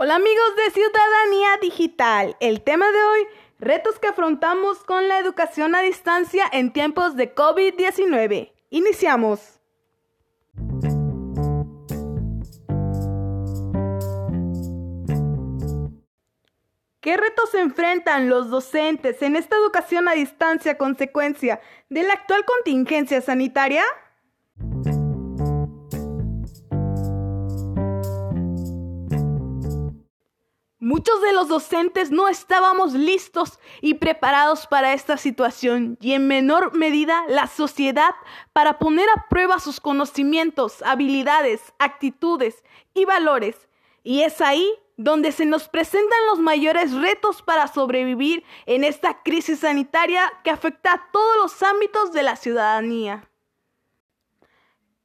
Hola amigos de Ciudadanía Digital. El tema de hoy, retos que afrontamos con la educación a distancia en tiempos de COVID-19. Iniciamos. ¿Qué retos enfrentan los docentes en esta educación a distancia a consecuencia de la actual contingencia sanitaria? Muchos de los docentes no estábamos listos y preparados para esta situación y en menor medida la sociedad para poner a prueba sus conocimientos, habilidades, actitudes y valores. Y es ahí donde se nos presentan los mayores retos para sobrevivir en esta crisis sanitaria que afecta a todos los ámbitos de la ciudadanía.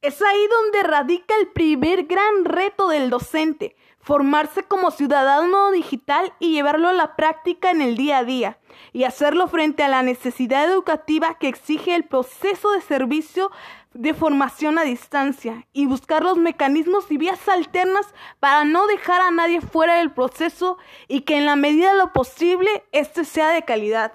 Es ahí donde radica el primer gran reto del docente, formarse como ciudadano digital y llevarlo a la práctica en el día a día, y hacerlo frente a la necesidad educativa que exige el proceso de servicio de formación a distancia, y buscar los mecanismos y vías alternas para no dejar a nadie fuera del proceso y que en la medida de lo posible éste sea de calidad.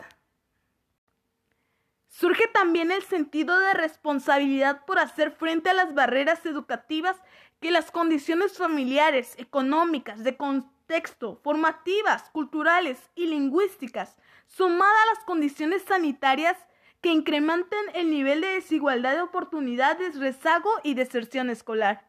Surge también el sentido de responsabilidad por hacer frente a las barreras educativas que las condiciones familiares, económicas, de contexto, formativas, culturales y lingüísticas, sumadas a las condiciones sanitarias que incrementen el nivel de desigualdad de oportunidades, rezago y deserción escolar.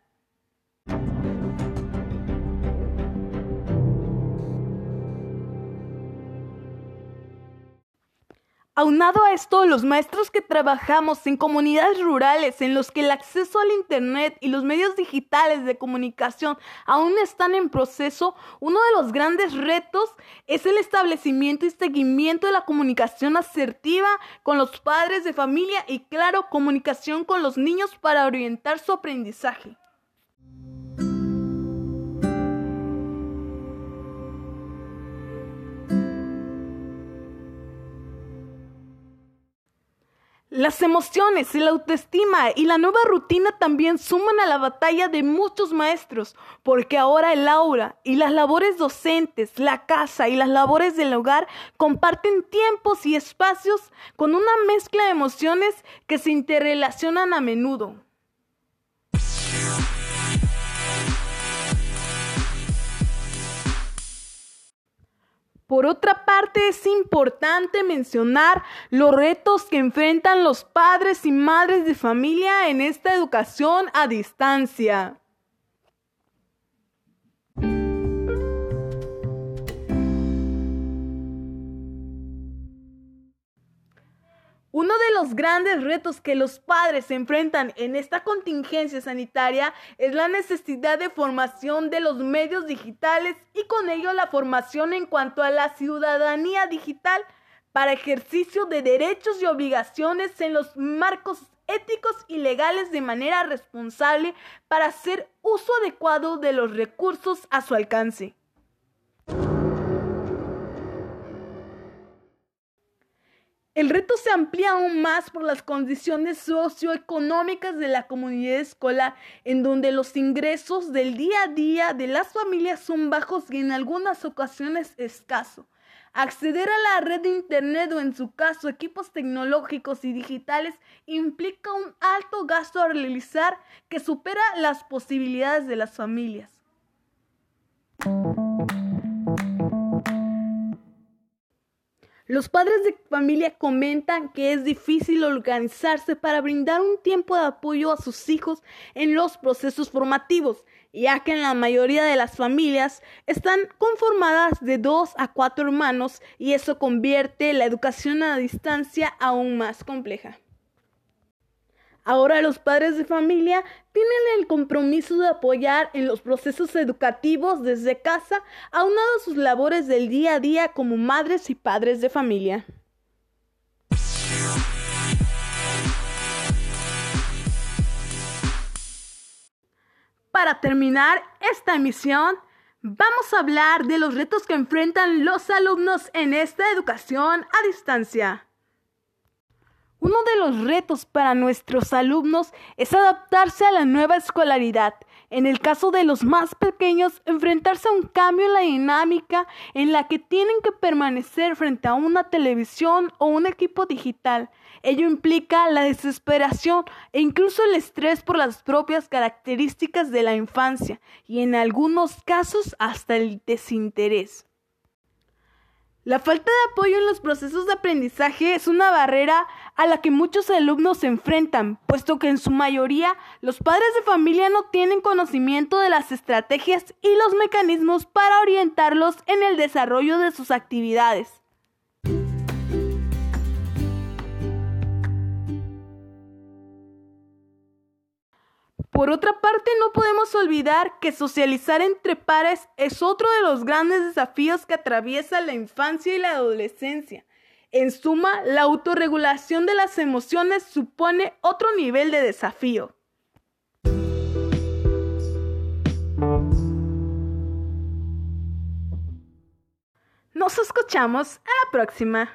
Aunado a esto, los maestros que trabajamos en comunidades rurales en los que el acceso al Internet y los medios digitales de comunicación aún están en proceso, uno de los grandes retos es el establecimiento y seguimiento de la comunicación asertiva con los padres de familia y, claro, comunicación con los niños para orientar su aprendizaje. Las emociones, la autoestima y la nueva rutina también suman a la batalla de muchos maestros, porque ahora el aula y las labores docentes, la casa y las labores del hogar comparten tiempos y espacios con una mezcla de emociones que se interrelacionan a menudo. Por otra parte, es importante mencionar los retos que enfrentan los padres y madres de familia en esta educación a distancia. Uno de los grandes retos que los padres enfrentan en esta contingencia sanitaria es la necesidad de formación de los medios digitales y con ello la formación en cuanto a la ciudadanía digital para ejercicio de derechos y obligaciones en los marcos éticos y legales de manera responsable para hacer uso adecuado de los recursos a su alcance. El reto se amplía aún más por las condiciones socioeconómicas de la comunidad escolar, en donde los ingresos del día a día de las familias son bajos y en algunas ocasiones escasos. Acceder a la red de Internet o en su caso equipos tecnológicos y digitales implica un alto gasto a realizar que supera las posibilidades de las familias. Los padres de familia comentan que es difícil organizarse para brindar un tiempo de apoyo a sus hijos en los procesos formativos, ya que en la mayoría de las familias están conformadas de dos a cuatro hermanos y eso convierte la educación a distancia aún más compleja. Ahora los padres de familia tienen el compromiso de apoyar en los procesos educativos desde casa, aunado a sus labores del día a día como madres y padres de familia. Para terminar esta emisión, vamos a hablar de los retos que enfrentan los alumnos en esta educación a distancia. Uno de los retos para nuestros alumnos es adaptarse a la nueva escolaridad, En el caso de los más pequeños, enfrentarse a un cambio en la dinámica en la que tienen que permanecer frente a una televisión o un equipo digital. Ello implica la desesperación e incluso el estrés por las propias características de la infancia y en algunos casos hasta el desinterés. La falta de apoyo en los procesos de aprendizaje es una barrera a la que muchos alumnos se enfrentan, puesto que en su mayoría los padres de familia no tienen conocimiento de las estrategias y los mecanismos para orientarlos en el desarrollo de sus actividades. Por otra parte, no podemos olvidar que socializar entre pares es otro de los grandes desafíos que atraviesa la infancia y la adolescencia. En suma, la autorregulación de las emociones supone otro nivel de desafío. Nos escuchamos a la próxima.